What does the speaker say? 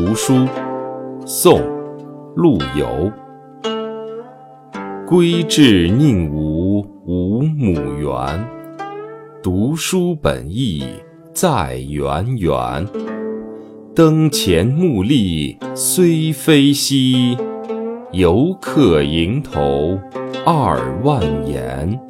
读书，宋·陆游。归至宁无五亩园，读书本意在元元。灯前目立虽非稀，犹客蝇头二万言。